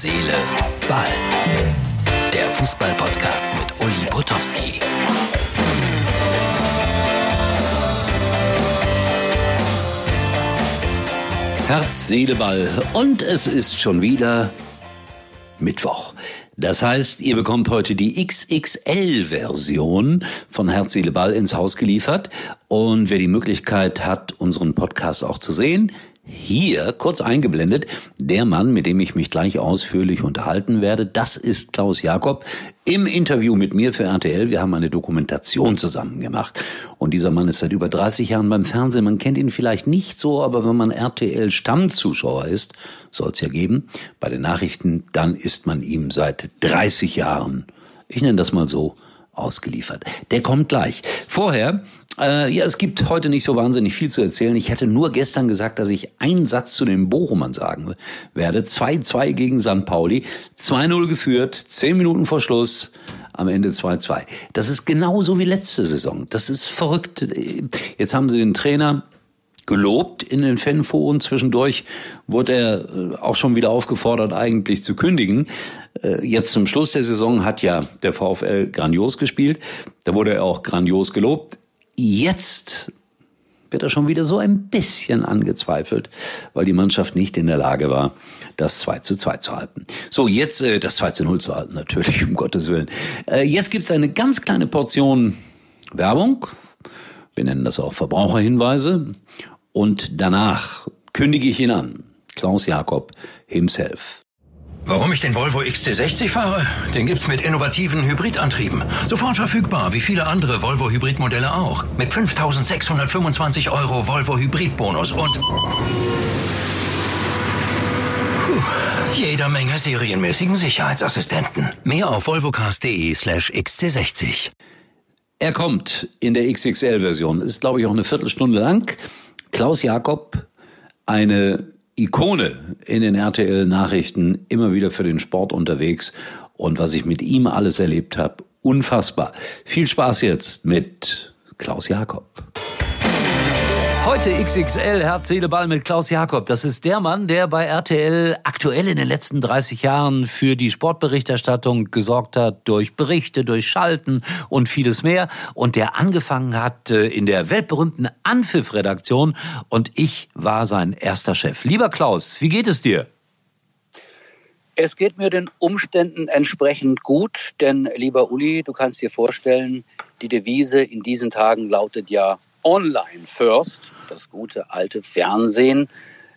Seele, Ball. Der Fußball-Podcast mit Uli Potowski. Herz, Seele, Ball. Und es ist schon wieder Mittwoch. Das heißt, ihr bekommt heute die XXL-Version von Herz, Seele, Ball ins Haus geliefert. Und wer die Möglichkeit hat, unseren Podcast auch zu sehen, hier kurz eingeblendet der Mann, mit dem ich mich gleich ausführlich unterhalten werde. Das ist Klaus Jakob im Interview mit mir für RTL. Wir haben eine Dokumentation zusammen gemacht. Und dieser Mann ist seit über 30 Jahren beim Fernsehen. Man kennt ihn vielleicht nicht so, aber wenn man RTL Stammzuschauer ist, soll es ja geben, bei den Nachrichten, dann ist man ihm seit 30 Jahren, ich nenne das mal so, ausgeliefert. Der kommt gleich. Vorher äh, ja, es gibt heute nicht so wahnsinnig viel zu erzählen. Ich hatte nur gestern gesagt, dass ich einen Satz zu den Bochumern sagen werde. 2-2 gegen St. Pauli, 2-0 geführt, 10 Minuten vor Schluss am Ende 2-2. Das ist genauso wie letzte Saison. Das ist verrückt. Jetzt haben sie den Trainer gelobt in den Fanforen. Zwischendurch wurde er äh, auch schon wieder aufgefordert, eigentlich zu kündigen. Äh, jetzt zum Schluss der Saison hat ja der VfL grandios gespielt. Da wurde er auch grandios gelobt. Jetzt wird er schon wieder so ein bisschen angezweifelt, weil die Mannschaft nicht in der Lage war, das 2 zu 2 zu halten. So, jetzt äh, das 2 zu 0 zu halten, natürlich, um Gottes Willen. Äh, jetzt gibt's eine ganz kleine Portion Werbung. Wir nennen das auch Verbraucherhinweise. Und danach kündige ich ihn an. Klaus Jakob himself. Warum ich den Volvo XC60 fahre? Den gibt's mit innovativen Hybridantrieben. Sofort verfügbar, wie viele andere Volvo Hybridmodelle auch. Mit 5625 Euro Volvo Hybridbonus und puh, jeder Menge serienmäßigen Sicherheitsassistenten. Mehr auf volvocars.de slash XC60. Er kommt in der XXL-Version. Ist, glaube ich, auch eine Viertelstunde lang. Klaus Jakob, eine Ikone in den RTL-Nachrichten, immer wieder für den Sport unterwegs. Und was ich mit ihm alles erlebt habe, unfassbar. Viel Spaß jetzt mit Klaus Jakob. Heute XXL Herz, Seele, Ball mit Klaus Jakob. Das ist der Mann, der bei RTL aktuell in den letzten 30 Jahren für die Sportberichterstattung gesorgt hat, durch Berichte, durch Schalten und vieles mehr. Und der angefangen hat äh, in der weltberühmten Anpfiff-Redaktion. Und ich war sein erster Chef. Lieber Klaus, wie geht es dir? Es geht mir den Umständen entsprechend gut, denn lieber Uli, du kannst dir vorstellen, die Devise in diesen Tagen lautet ja Online First das gute alte Fernsehen,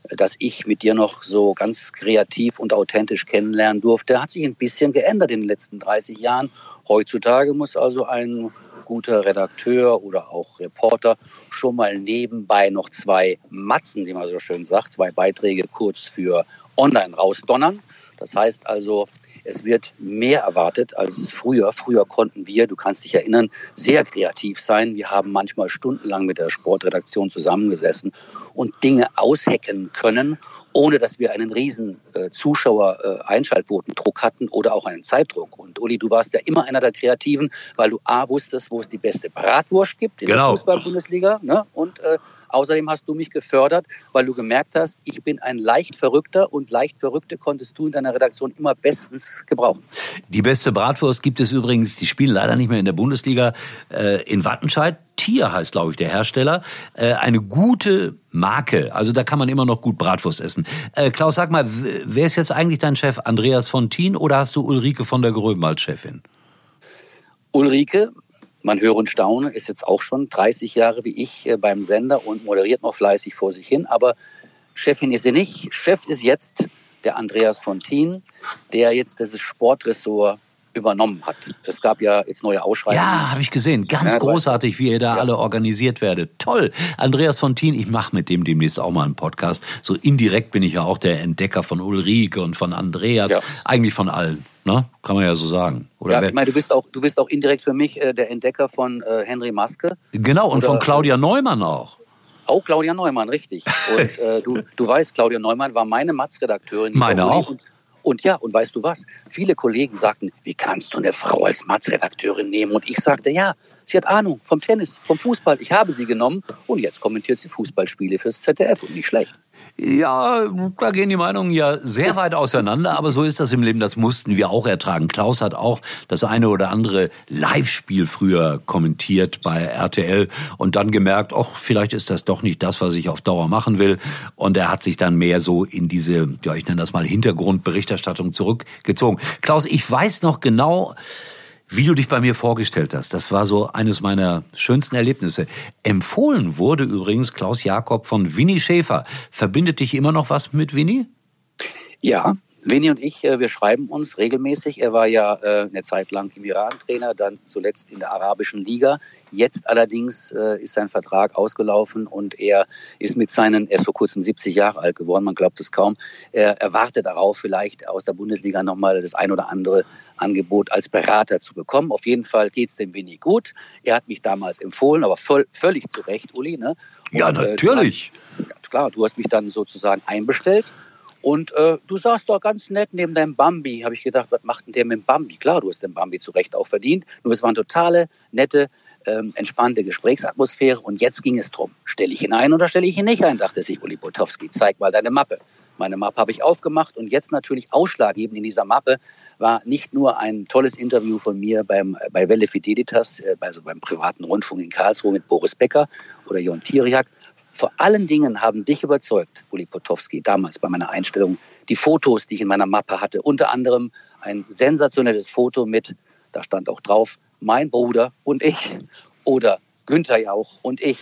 das ich mit dir noch so ganz kreativ und authentisch kennenlernen durfte, hat sich ein bisschen geändert in den letzten 30 Jahren. Heutzutage muss also ein guter Redakteur oder auch Reporter schon mal nebenbei noch zwei Matzen, wie man so schön sagt, zwei Beiträge kurz für online rausdonnern. Das heißt also, es wird mehr erwartet als früher. Früher konnten wir, du kannst dich erinnern, sehr kreativ sein. Wir haben manchmal stundenlang mit der Sportredaktion zusammengesessen und Dinge aushacken können, ohne dass wir einen riesen äh, Zuschauer-Einschaltquotendruck äh, hatten oder auch einen Zeitdruck. Und Uli, du warst ja immer einer der Kreativen, weil du A wusstest, wo es die beste Bratwurst gibt in genau. der Fußball-Bundesliga ne? und äh, Außerdem hast du mich gefördert, weil du gemerkt hast, ich bin ein leicht Verrückter und leicht Verrückte konntest du in deiner Redaktion immer bestens gebrauchen. Die beste Bratwurst gibt es übrigens, die spielen leider nicht mehr in der Bundesliga, äh, in Wattenscheid. Tier heißt, glaube ich, der Hersteller. Äh, eine gute Marke. Also da kann man immer noch gut Bratwurst essen. Äh, Klaus, sag mal, wer ist jetzt eigentlich dein Chef? Andreas Fontin oder hast du Ulrike von der Gröben als Chefin? Ulrike, man höre und staune, ist jetzt auch schon 30 Jahre wie ich äh, beim Sender und moderiert noch fleißig vor sich hin. Aber Chefin ist sie nicht. Chef ist jetzt der Andreas Fontin, der jetzt das Sportressort übernommen hat. Es gab ja jetzt neue Ausschreibungen. Ja, habe ich gesehen. Ganz ja, großartig, wie ihr da ja. alle organisiert werdet. Toll. Andreas Fontin, ich mache mit dem demnächst auch mal einen Podcast. So indirekt bin ich ja auch der Entdecker von Ulrike und von Andreas. Ja. Eigentlich von allen. Ne? Kann man ja so sagen. Oder ja, ich meine, du bist auch, du bist auch indirekt für mich äh, der Entdecker von äh, Henry Maske. Genau, und Oder, von Claudia Neumann auch. Auch Claudia Neumann, richtig. Und äh, du, du weißt, Claudia Neumann war meine Matz-Redakteurin. Meine auch. Und, und ja, und weißt du was? Viele Kollegen sagten, wie kannst du eine Frau als Matz-Redakteurin nehmen? Und ich sagte, ja, sie hat Ahnung vom Tennis, vom Fußball. Ich habe sie genommen und jetzt kommentiert sie Fußballspiele fürs ZDF und nicht schlecht. Ja, da gehen die Meinungen ja sehr weit auseinander, aber so ist das im Leben. Das mussten wir auch ertragen. Klaus hat auch das eine oder andere Live-Spiel früher kommentiert bei RTL und dann gemerkt, ach, vielleicht ist das doch nicht das, was ich auf Dauer machen will. Und er hat sich dann mehr so in diese, ja, ich nenne das mal Hintergrundberichterstattung zurückgezogen. Klaus, ich weiß noch genau, wie du dich bei mir vorgestellt hast. Das war so eines meiner schönsten Erlebnisse. Empfohlen wurde übrigens Klaus Jakob von Winnie Schäfer. Verbindet dich immer noch was mit Winnie? Ja, Winnie und ich, äh, wir schreiben uns regelmäßig. Er war ja äh, eine Zeit lang im Iran-Trainer, dann zuletzt in der arabischen Liga. Jetzt allerdings äh, ist sein Vertrag ausgelaufen und er ist mit seinen, er ist vor kurzem 70 Jahre alt geworden, man glaubt es kaum. Er erwartet darauf, vielleicht aus der Bundesliga nochmal das ein oder andere Angebot als Berater zu bekommen. Auf jeden Fall geht es dem Winnie gut. Er hat mich damals empfohlen, aber voll, völlig zu Recht, Uli. Ne? Und, ja, natürlich. Hast, klar, du hast mich dann sozusagen einbestellt. Und äh, du saßt doch ganz nett neben deinem Bambi. Habe ich gedacht, was macht denn der mit dem Bambi? Klar, du hast den Bambi zu Recht auch verdient. Nur es war eine totale, nette, ähm, entspannte Gesprächsatmosphäre. Und jetzt ging es drum, stelle ich ihn ein oder stelle ich ihn nicht ein, dachte sich Uli Botowski. Zeig mal deine Mappe. Meine Mappe habe ich aufgemacht und jetzt natürlich ausschlaggebend in dieser Mappe war nicht nur ein tolles Interview von mir beim, bei Welle Fidelitas, also beim privaten Rundfunk in Karlsruhe mit Boris Becker oder Jon Tiriak, vor allen Dingen haben dich überzeugt, Uli Potowski, damals bei meiner Einstellung, die Fotos, die ich in meiner Mappe hatte. Unter anderem ein sensationelles Foto mit, da stand auch drauf, mein Bruder und ich. Oder Günther Jauch und ich,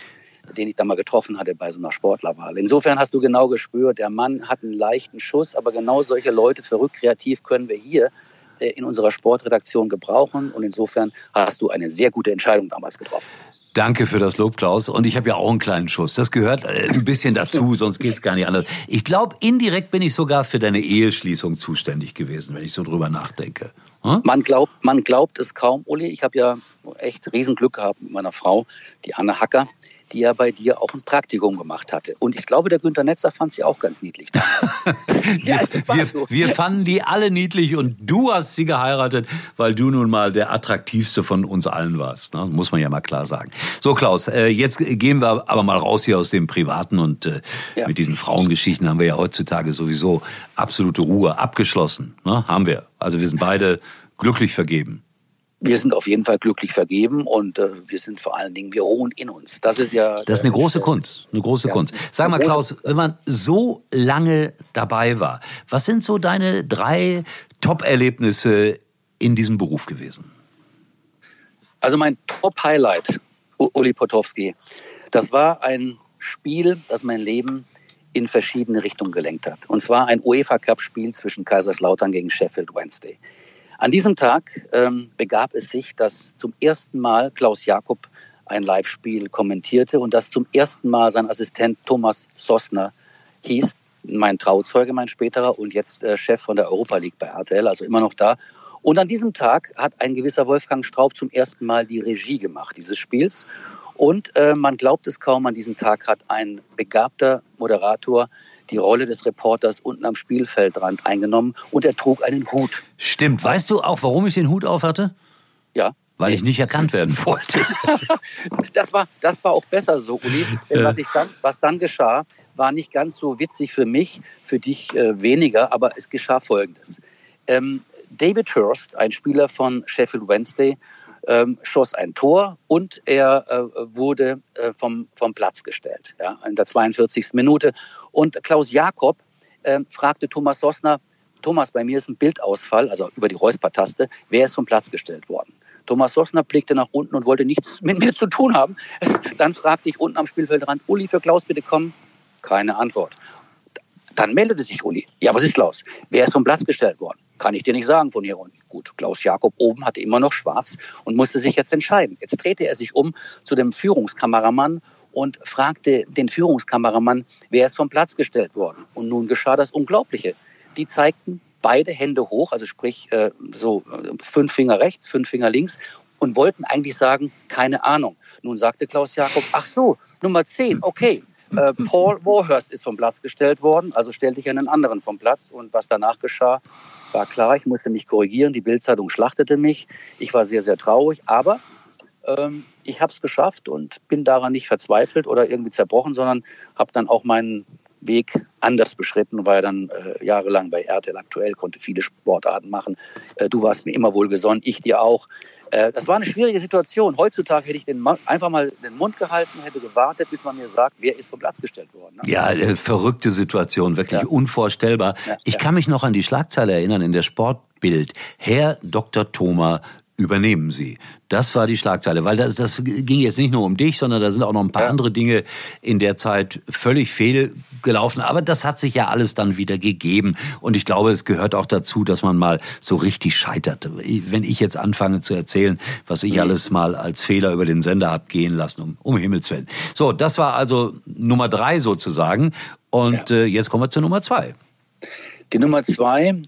den ich da mal getroffen hatte bei so einer Sportlerwahl. Insofern hast du genau gespürt, der Mann hat einen leichten Schuss, aber genau solche Leute, verrückt kreativ, können wir hier äh, in unserer Sportredaktion gebrauchen. Und insofern hast du eine sehr gute Entscheidung damals getroffen. Danke für das Lob, Klaus. Und ich habe ja auch einen kleinen Schuss. Das gehört äh, ein bisschen dazu, sonst geht's gar nicht anders. Ich glaube, indirekt bin ich sogar für deine Eheschließung zuständig gewesen, wenn ich so drüber nachdenke. Hm? Man, glaubt, man glaubt es kaum, Uli. Ich habe ja echt Riesenglück gehabt mit meiner Frau, die Anne Hacker die ja bei dir auch ein Praktikum gemacht hatte. Und ich glaube, der Günter Netzer fand sie auch ganz niedlich. ja, wir, so. wir, fanden die alle niedlich und du hast sie geheiratet, weil du nun mal der attraktivste von uns allen warst. Ne? Muss man ja mal klar sagen. So, Klaus, äh, jetzt gehen wir aber mal raus hier aus dem Privaten und äh, ja. mit diesen Frauengeschichten haben wir ja heutzutage sowieso absolute Ruhe abgeschlossen. Ne? Haben wir. Also wir sind beide glücklich vergeben wir sind auf jeden Fall glücklich vergeben und äh, wir sind vor allen Dingen, wir ruhen in uns. Das ist ja. Das ist eine große Kunst. Eine große ja, Kunst. Sag mal, Klaus, wenn man so lange dabei war, was sind so deine drei Top-Erlebnisse in diesem Beruf gewesen? Also mein Top-Highlight, Uli Potowski, das war ein Spiel, das mein Leben in verschiedene Richtungen gelenkt hat. Und zwar ein UEFA-Cup-Spiel zwischen Kaiserslautern gegen Sheffield Wednesday. An diesem Tag ähm, begab es sich, dass zum ersten Mal Klaus Jakob ein Live-Spiel kommentierte und dass zum ersten Mal sein Assistent Thomas Sossner hieß, mein Trauzeuge, mein späterer und jetzt äh, Chef von der Europa League bei RTL, also immer noch da. Und an diesem Tag hat ein gewisser Wolfgang Straub zum ersten Mal die Regie gemacht dieses Spiels. Und äh, man glaubt es kaum, an diesem Tag hat ein begabter Moderator die Rolle des Reporters unten am Spielfeldrand eingenommen und er trug einen Hut. Stimmt. Weißt du auch, warum ich den Hut auf hatte? Ja. Weil ich nicht erkannt werden wollte. das, war, das war auch besser so, Uli. Denn was, ich dann, was dann geschah, war nicht ganz so witzig für mich, für dich äh, weniger, aber es geschah Folgendes. Ähm, David Hurst, ein Spieler von Sheffield Wednesday, ähm, schoss ein Tor und er äh, wurde äh, vom, vom Platz gestellt ja, in der 42. Minute. Und Klaus Jakob äh, fragte Thomas Sossner, Thomas, bei mir ist ein Bildausfall, also über die Räuspertaste, wer ist vom Platz gestellt worden? Thomas Sossner blickte nach unten und wollte nichts mit mir zu tun haben. Dann fragte ich unten am Spielfeldrand, Uli, für Klaus bitte kommen. Keine Antwort. Dann meldete sich Uli. Ja, was ist Klaus? Wer ist vom Platz gestellt worden? Kann ich dir nicht sagen von hier unten. Gut, Klaus Jakob oben hatte immer noch schwarz und musste sich jetzt entscheiden. Jetzt drehte er sich um zu dem Führungskameramann und fragte den Führungskameramann, wer ist vom Platz gestellt worden. Und nun geschah das Unglaubliche. Die zeigten beide Hände hoch, also sprich äh, so äh, fünf Finger rechts, fünf Finger links und wollten eigentlich sagen, keine Ahnung. Nun sagte Klaus Jakob, ach so, Nummer 10, okay, äh, Paul Warhurst ist vom Platz gestellt worden, also stellte ich einen anderen vom Platz. Und was danach geschah, war klar. Ich musste mich korrigieren. Die Bildzeitung schlachtete mich. Ich war sehr, sehr traurig. Aber ähm, ich habe es geschafft und bin daran nicht verzweifelt oder irgendwie zerbrochen, sondern habe dann auch meinen Weg anders beschritten, war dann äh, jahrelang bei RTL aktuell, konnte viele Sportarten machen. Äh, du warst mir immer wohlgesonnen, ich dir auch. Äh, das war eine schwierige Situation. Heutzutage hätte ich den einfach mal den Mund gehalten, hätte gewartet, bis man mir sagt, wer ist vom Platz gestellt worden. Ne? Ja, äh, verrückte Situation, wirklich ja. unvorstellbar. Ja, ich ja. kann mich noch an die Schlagzeile erinnern in der Sportbild. Herr Dr. Thoma übernehmen Sie. Das war die Schlagzeile, weil das, das ging jetzt nicht nur um dich, sondern da sind auch noch ein paar ja. andere Dinge in der Zeit völlig fehlgelaufen. Aber das hat sich ja alles dann wieder gegeben. Und ich glaube, es gehört auch dazu, dass man mal so richtig scheitert. Wenn ich jetzt anfange zu erzählen, was ich mhm. alles mal als Fehler über den Sender habe gehen lassen, um, um Himmels Willen. So, das war also Nummer drei sozusagen. Und ja. äh, jetzt kommen wir zur Nummer zwei. Die Nummer zwei,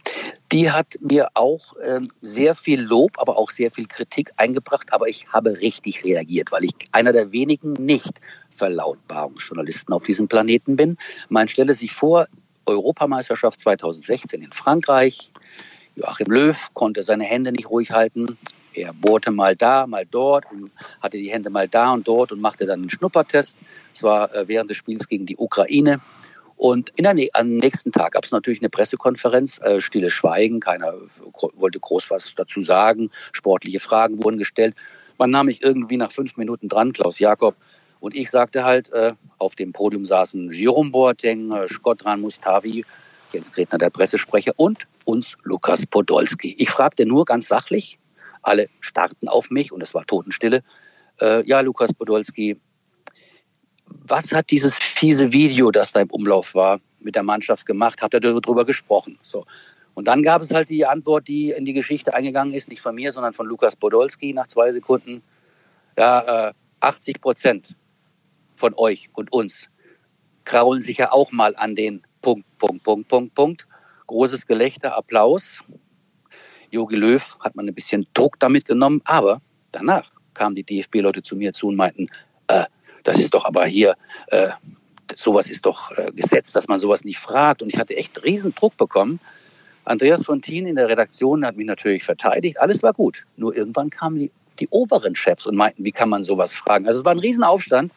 die hat mir auch ähm, sehr viel Lob, aber auch sehr viel Kritik eingebracht. Aber ich habe richtig reagiert, weil ich einer der wenigen Nicht-Verlautbarungsjournalisten auf diesem Planeten bin. Man stelle sich vor, Europameisterschaft 2016 in Frankreich. Joachim Löw konnte seine Hände nicht ruhig halten. Er bohrte mal da, mal dort und hatte die Hände mal da und dort und machte dann einen Schnuppertest. Es war äh, während des Spiels gegen die Ukraine. Und in der, am nächsten Tag gab es natürlich eine Pressekonferenz, äh, stille Schweigen, keiner wollte groß was dazu sagen, sportliche Fragen wurden gestellt. Man nahm mich irgendwie nach fünf Minuten dran, Klaus Jakob, und ich sagte halt, äh, auf dem Podium saßen Jerome Boateng, äh, Skotran Mustavi, Jens Gretner, der Pressesprecher, und uns Lukas Podolski. Ich fragte nur ganz sachlich, alle starrten auf mich und es war Totenstille. Äh, ja, Lukas Podolski, was hat dieses fiese Video, das da im Umlauf war, mit der Mannschaft gemacht? Hat er darüber gesprochen? So. Und dann gab es halt die Antwort, die in die Geschichte eingegangen ist, nicht von mir, sondern von Lukas Podolski nach zwei Sekunden. Ja, äh, 80 Prozent von euch und uns kraulen sich ja auch mal an den Punkt, Punkt, Punkt, Punkt, Punkt. Großes Gelächter, Applaus. Jogi Löw hat man ein bisschen Druck damit genommen, aber danach kamen die DFB-Leute zu mir zu und meinten, das ist doch aber hier, äh, sowas ist doch äh, Gesetz, dass man sowas nicht fragt. Und ich hatte echt riesen Druck bekommen. Andreas Fontin in der Redaktion hat mich natürlich verteidigt. Alles war gut. Nur irgendwann kamen die, die oberen Chefs und meinten, wie kann man sowas fragen? Also es war ein Riesenaufstand.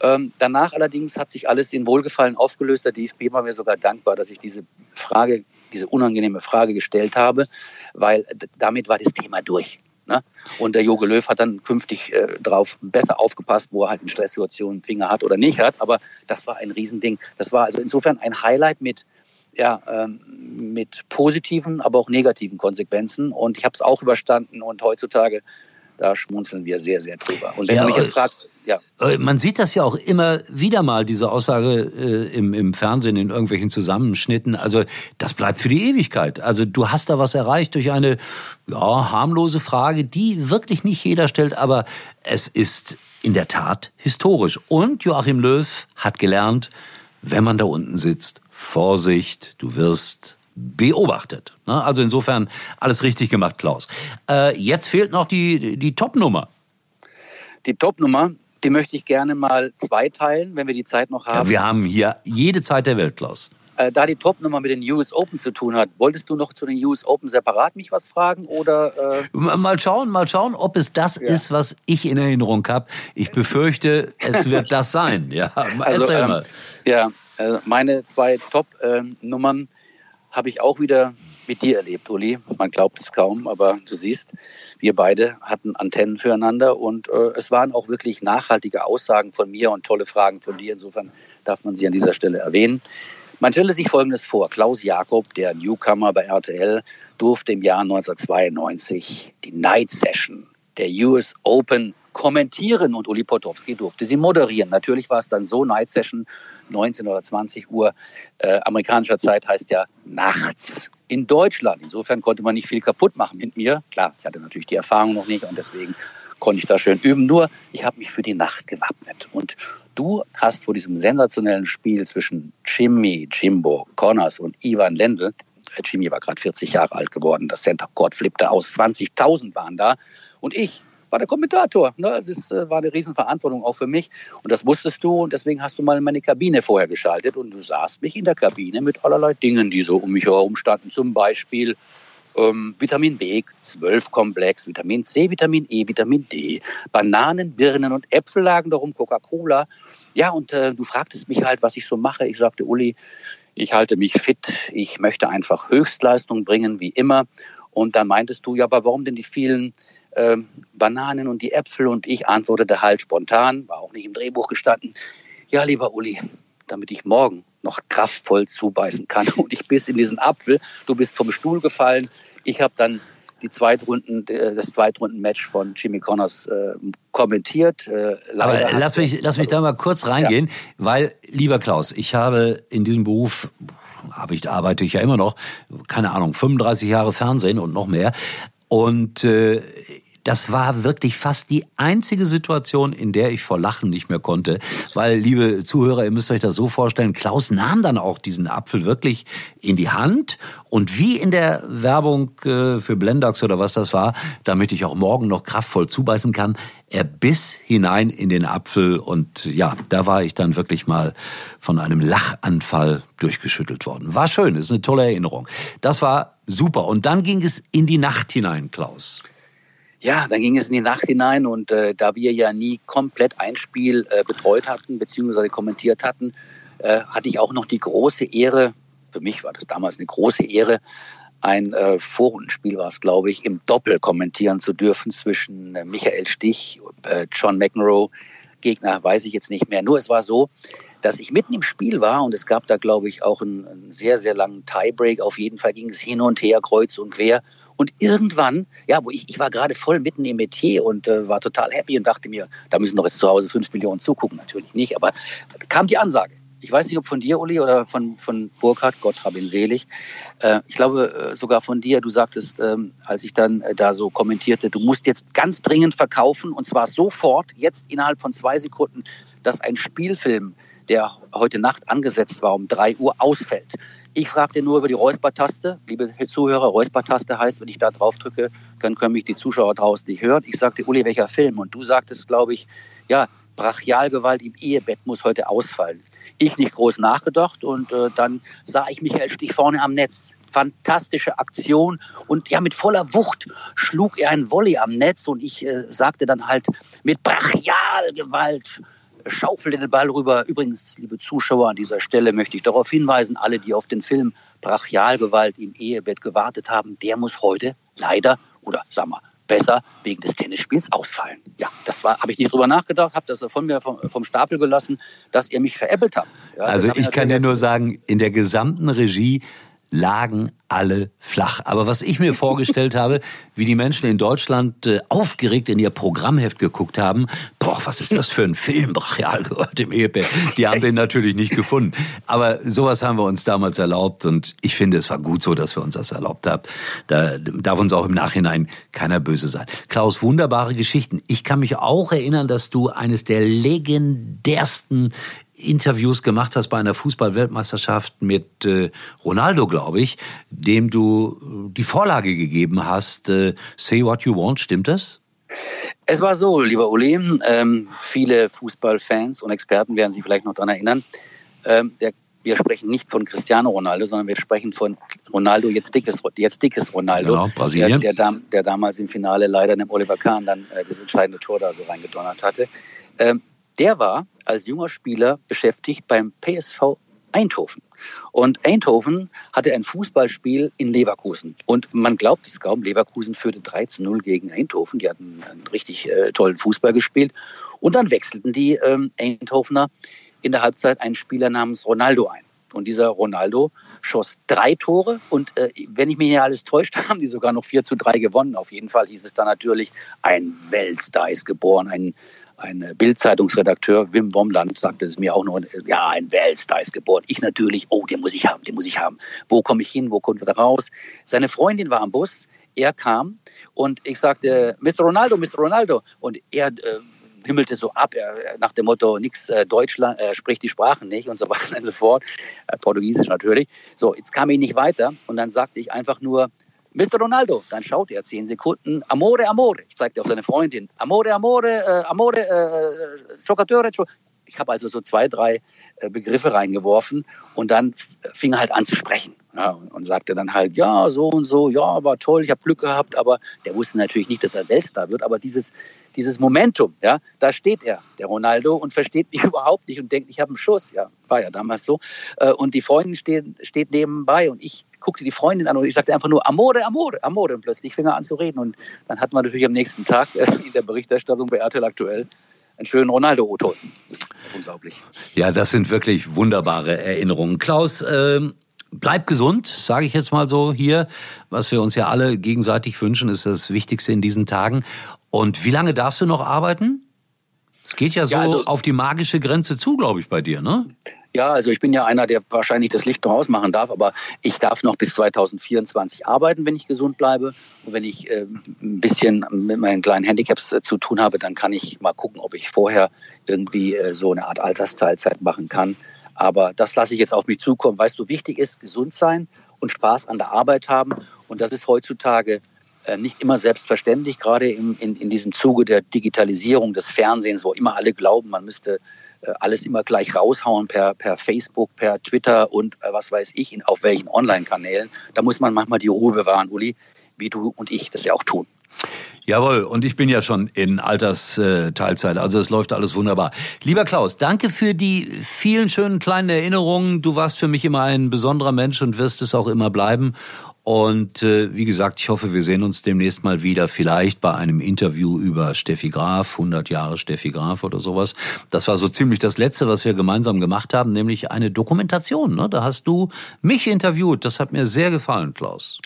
Ähm, danach allerdings hat sich alles in Wohlgefallen aufgelöst. Der DFB war mir sogar dankbar, dass ich diese Frage, diese unangenehme Frage gestellt habe, weil damit war das Thema durch. Ne? Und der Joge Löw hat dann künftig äh, drauf besser aufgepasst, wo er halt in Stresssituationen Finger hat oder nicht hat. Aber das war ein Riesending. Das war also insofern ein Highlight mit, ja, ähm, mit positiven, aber auch negativen Konsequenzen. Und ich habe es auch überstanden. Und heutzutage da schmunzeln wir sehr, sehr drüber. Und wenn ja, du mich jetzt fragst, ja. Äh, man sieht das ja auch immer wieder mal, diese Aussage äh, im, im Fernsehen, in irgendwelchen Zusammenschnitten. Also das bleibt für die Ewigkeit. Also du hast da was erreicht durch eine ja, harmlose Frage, die wirklich nicht jeder stellt, aber es ist in der Tat historisch. Und Joachim Löw hat gelernt, wenn man da unten sitzt, Vorsicht, du wirst beobachtet. Ne? Also insofern alles richtig gemacht, Klaus. Äh, jetzt fehlt noch die, die Top-Nummer. Die Top-Nummer, die möchte ich gerne mal zweiteilen, wenn wir die Zeit noch haben. Ja, wir haben hier jede Zeit der Welt, Klaus. Äh, da die Top-Nummer mit den US Open zu tun hat, wolltest du noch zu den US Open separat mich was fragen oder? Äh mal schauen, mal schauen, ob es das ja. ist, was ich in Erinnerung habe. Ich befürchte, es wird das sein. Ja, also, erzähl ähm, mal. Ja, äh, meine zwei Top-Nummern habe ich auch wieder mit dir erlebt, Uli. Man glaubt es kaum, aber du siehst, wir beide hatten Antennen füreinander und äh, es waren auch wirklich nachhaltige Aussagen von mir und tolle Fragen von dir. Insofern darf man sie an dieser Stelle erwähnen. Man stelle sich Folgendes vor. Klaus Jakob, der Newcomer bei RTL, durfte im Jahr 1992 die Night Session der US Open kommentieren und Uli Potowski durfte sie moderieren. Natürlich war es dann so, Night Session 19 oder 20 Uhr äh, amerikanischer Zeit heißt ja nachts in Deutschland. Insofern konnte man nicht viel kaputt machen mit mir. Klar, ich hatte natürlich die Erfahrung noch nicht und deswegen konnte ich da schön üben. Nur, ich habe mich für die Nacht gewappnet. Und du hast vor diesem sensationellen Spiel zwischen Jimmy, Jimbo, Connors und Ivan Lendl, äh, Jimmy war gerade 40 Jahre alt geworden, das Center Court flippte aus, 20.000 waren da. Und ich war der Kommentator. Ne? Es ist, äh, war eine Riesenverantwortung auch für mich. Und das wusstest du. Und deswegen hast du mal in meine Kabine vorher geschaltet. Und du sahst mich in der Kabine mit allerlei Dingen, die so um mich herum standen. Zum Beispiel ähm, Vitamin B12-Komplex, Vitamin C, Vitamin E, Vitamin D. Bananen, Birnen und Äpfel lagen darum, Coca-Cola. ja, und äh, du fragtest mich halt, was ich so mache. Ich sagte, Uli, ich halte mich fit, ich möchte einfach Höchstleistung bringen, wie immer. Und dann meintest du, ja, aber warum denn die vielen äh, Bananen und die Äpfel? Und ich antwortete halt spontan, war auch nicht im Drehbuch gestanden, ja, lieber Uli, damit ich morgen noch kraftvoll zubeißen kann. Und ich biss in diesen Apfel, du bist vom Stuhl gefallen. Ich habe dann die Zweitrunden, äh, das Zweitrunden-Match von Jimmy Connors äh, kommentiert. Äh, Aber lass mich, lass mich da mal kurz reingehen, ja. weil, lieber Klaus, ich habe in diesem Beruf habe ich, arbeite ich ja immer noch, keine Ahnung, 35 Jahre Fernsehen und noch mehr. Und äh, das war wirklich fast die einzige Situation, in der ich vor Lachen nicht mehr konnte. Weil, liebe Zuhörer, ihr müsst euch das so vorstellen, Klaus nahm dann auch diesen Apfel wirklich in die Hand und wie in der Werbung äh, für Blendox oder was das war, damit ich auch morgen noch kraftvoll zubeißen kann, er biss hinein in den Apfel und ja, da war ich dann wirklich mal von einem Lachanfall durchgeschüttelt worden. War schön, ist eine tolle Erinnerung. Das war super. Und dann ging es in die Nacht hinein, Klaus ja, dann ging es in die Nacht hinein und äh, da wir ja nie komplett ein Spiel äh, betreut hatten bzw. kommentiert hatten, äh, hatte ich auch noch die große Ehre, für mich war das damals eine große Ehre, ein äh, Vorrundenspiel war es, glaube ich, im Doppel kommentieren zu dürfen zwischen äh, Michael Stich, äh, John McEnroe, Gegner weiß ich jetzt nicht mehr. Nur es war so, dass ich mitten im Spiel war und es gab da, glaube ich, auch einen, einen sehr, sehr langen Tiebreak. Auf jeden Fall ging es hin und her, kreuz und quer. Und irgendwann, ja, wo ich, ich war gerade voll mitten im Metier und äh, war total happy und dachte mir, da müssen doch jetzt zu Hause fünf Millionen zugucken. Natürlich nicht, aber kam die Ansage. Ich weiß nicht, ob von dir, Uli, oder von, von Burkhard, Gott hab ihn selig. Äh, ich glaube äh, sogar von dir, du sagtest, ähm, als ich dann äh, da so kommentierte, du musst jetzt ganz dringend verkaufen und zwar sofort, jetzt innerhalb von zwei Sekunden, dass ein Spielfilm, der heute Nacht angesetzt war, um drei Uhr ausfällt. Ich fragte nur über die Räuspertaste. Liebe Zuhörer, Räuspertaste heißt, wenn ich da drauf drücke, dann können mich die Zuschauer draußen nicht hören. Ich sagte, Uli, welcher Film? Und du sagtest, glaube ich, ja, Brachialgewalt im Ehebett muss heute ausfallen. Ich nicht groß nachgedacht und äh, dann sah ich Michael Stich vorne am Netz. Fantastische Aktion und ja, mit voller Wucht schlug er ein Volley am Netz und ich äh, sagte dann halt mit Brachialgewalt schaufelte den Ball rüber. Übrigens, liebe Zuschauer, an dieser Stelle möchte ich darauf hinweisen, alle, die auf den Film Brachialgewalt im Ehebett gewartet haben, der muss heute leider oder sagen wir besser wegen des Tennisspiels ausfallen. Ja, das war, habe ich nicht drüber nachgedacht, habe das von mir vom, vom, Stapel gelassen, dass ihr mich veräppelt habt. Ja, also ich kann dir nur sagen, in der gesamten Regie lagen alle flach. Aber was ich mir vorgestellt habe, wie die Menschen in Deutschland äh, aufgeregt in ihr Programmheft geguckt haben, boah, was ist das für ein Film, brachial gehört im Ehebett. Die haben den natürlich nicht gefunden. Aber sowas haben wir uns damals erlaubt und ich finde, es war gut so, dass wir uns das erlaubt haben. Da darf uns auch im Nachhinein keiner böse sein. Klaus, wunderbare Geschichten. Ich kann mich auch erinnern, dass du eines der legendärsten Interviews gemacht hast bei einer Fußball-Weltmeisterschaft mit äh, Ronaldo, glaube ich, dem du äh, die Vorlage gegeben hast. Äh, Say what you want, stimmt das? Es war so, lieber Uli, ähm, viele Fußballfans und Experten werden sich vielleicht noch daran erinnern. Ähm, der, wir sprechen nicht von Cristiano Ronaldo, sondern wir sprechen von Ronaldo, jetzt dickes, jetzt dickes Ronaldo. Genau, Brasilien. Der, der, der, damals im Finale leider dem Oliver Kahn dann äh, das entscheidende Tor da so reingedonnert hatte. Ähm, der war als junger Spieler beschäftigt beim PSV Eindhoven. Und Eindhoven hatte ein Fußballspiel in Leverkusen. Und man glaubt es kaum, Leverkusen führte 3 zu 0 gegen Eindhoven. Die hatten einen richtig äh, tollen Fußball gespielt. Und dann wechselten die ähm, Eindhovener in der Halbzeit einen Spieler namens Ronaldo ein. Und dieser Ronaldo schoss drei Tore. Und äh, wenn ich mich nicht alles täuscht, haben die sogar noch 4 zu 3 gewonnen. Auf jeden Fall hieß es dann natürlich, ein Weltstar ist geboren, ein ein Bild-Zeitungsredakteur, Wim Womland, sagte es mir auch noch, ja, ein Weltstar ist geboren. Ich natürlich, oh, den muss ich haben, den muss ich haben. Wo komme ich hin, wo kommt er raus? Seine Freundin war am Bus, er kam und ich sagte, Mr. Ronaldo, Mr. Ronaldo. Und er äh, wimmelte so ab, er, nach dem Motto, nix äh, Deutschland, äh, spricht die Sprachen nicht und so weiter und so fort. Äh, Portugiesisch natürlich. So, jetzt kam ich nicht weiter und dann sagte ich einfach nur, Mr. Ronaldo, dann schaut er zehn Sekunden, Amore, Amore. Ich zeigte auf seine Freundin, Amore, Amore, äh, Amore, äh, Giocatore, Ich habe also so zwei, drei äh, Begriffe reingeworfen und dann fing er halt an zu sprechen. Ja, und sagte dann halt, ja, so und so, ja, war toll, ich habe Glück gehabt, aber der wusste natürlich nicht, dass er Weltstar wird, aber dieses, dieses Momentum, ja, da steht er, der Ronaldo, und versteht mich überhaupt nicht und denkt, ich habe einen Schuss, ja, war ja damals so. Äh, und die Freundin steht, steht nebenbei und ich guckte die Freundin an und ich sagte einfach nur Amore, Amore, Amore. Und plötzlich fing er an zu reden. Und dann hat man natürlich am nächsten Tag äh, in der Berichterstattung bei RTL aktuell einen schönen Ronaldo-O-Ton. Unglaublich. Ja, das sind wirklich wunderbare Erinnerungen. Klaus, äh, bleib gesund, sage ich jetzt mal so hier. Was wir uns ja alle gegenseitig wünschen, ist das Wichtigste in diesen Tagen. Und wie lange darfst du noch arbeiten? Es geht ja so ja, also, auf die magische Grenze zu, glaube ich, bei dir, ne? Ja, also ich bin ja einer, der wahrscheinlich das Licht noch ausmachen darf, aber ich darf noch bis 2024 arbeiten, wenn ich gesund bleibe. Und wenn ich äh, ein bisschen mit meinen kleinen Handicaps äh, zu tun habe, dann kann ich mal gucken, ob ich vorher irgendwie äh, so eine Art Altersteilzeit machen kann. Aber das lasse ich jetzt auf mich zukommen. Weißt du, wichtig ist gesund sein und Spaß an der Arbeit haben. Und das ist heutzutage äh, nicht immer selbstverständlich, gerade in, in, in diesem Zuge der Digitalisierung des Fernsehens, wo immer alle glauben, man müsste alles immer gleich raushauen per, per Facebook, per Twitter und äh, was weiß ich, in, auf welchen Online-Kanälen. Da muss man manchmal die Ruhe bewahren, Uli, wie du und ich das ja auch tun. Jawohl, und ich bin ja schon in Altersteilzeit, also es läuft alles wunderbar. Lieber Klaus, danke für die vielen schönen kleinen Erinnerungen. Du warst für mich immer ein besonderer Mensch und wirst es auch immer bleiben. Und äh, wie gesagt, ich hoffe, wir sehen uns demnächst mal wieder, vielleicht bei einem Interview über Steffi Graf, 100 Jahre Steffi Graf oder sowas. Das war so ziemlich das Letzte, was wir gemeinsam gemacht haben, nämlich eine Dokumentation. Ne? Da hast du mich interviewt. Das hat mir sehr gefallen, Klaus.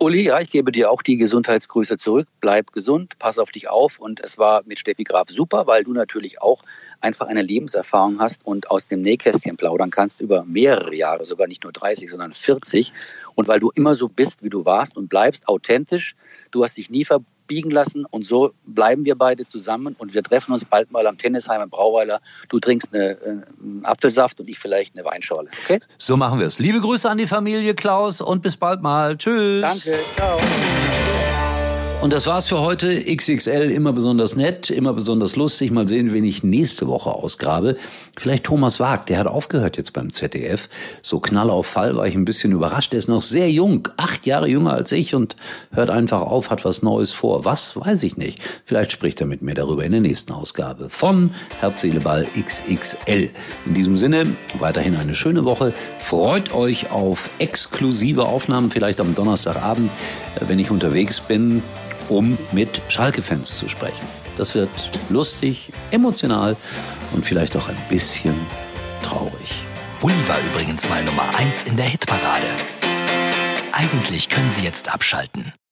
Uli, ja, ich gebe dir auch die Gesundheitsgrüße zurück. Bleib gesund, pass auf dich auf. Und es war mit Steffi Graf super, weil du natürlich auch einfach eine Lebenserfahrung hast und aus dem Nähkästchen plaudern kannst über mehrere Jahre, sogar nicht nur 30, sondern 40. Und weil du immer so bist, wie du warst und bleibst, authentisch, du hast dich nie verbiegen lassen und so bleiben wir beide zusammen und wir treffen uns bald mal am Tennisheim in Brauweiler. Du trinkst eine, äh, einen Apfelsaft und ich vielleicht eine Weinschorle. Okay? So machen wir es. Liebe Grüße an die Familie Klaus und bis bald mal. Tschüss. Danke. Ciao. Und das war's für heute. XXL immer besonders nett, immer besonders lustig. Mal sehen, wen ich nächste Woche ausgrabe. Vielleicht Thomas Wag, der hat aufgehört jetzt beim ZDF. So Knall auf Fall war ich ein bisschen überrascht. Er ist noch sehr jung, acht Jahre jünger als ich und hört einfach auf, hat was Neues vor. Was, weiß ich nicht. Vielleicht spricht er mit mir darüber in der nächsten Ausgabe von Herz, XXL. In diesem Sinne, weiterhin eine schöne Woche. Freut euch auf exklusive Aufnahmen, vielleicht am Donnerstagabend, wenn ich unterwegs bin um mit Schalke-Fans zu sprechen. Das wird lustig, emotional und vielleicht auch ein bisschen traurig. Uli war übrigens mal Nummer 1 in der Hitparade. Eigentlich können Sie jetzt abschalten.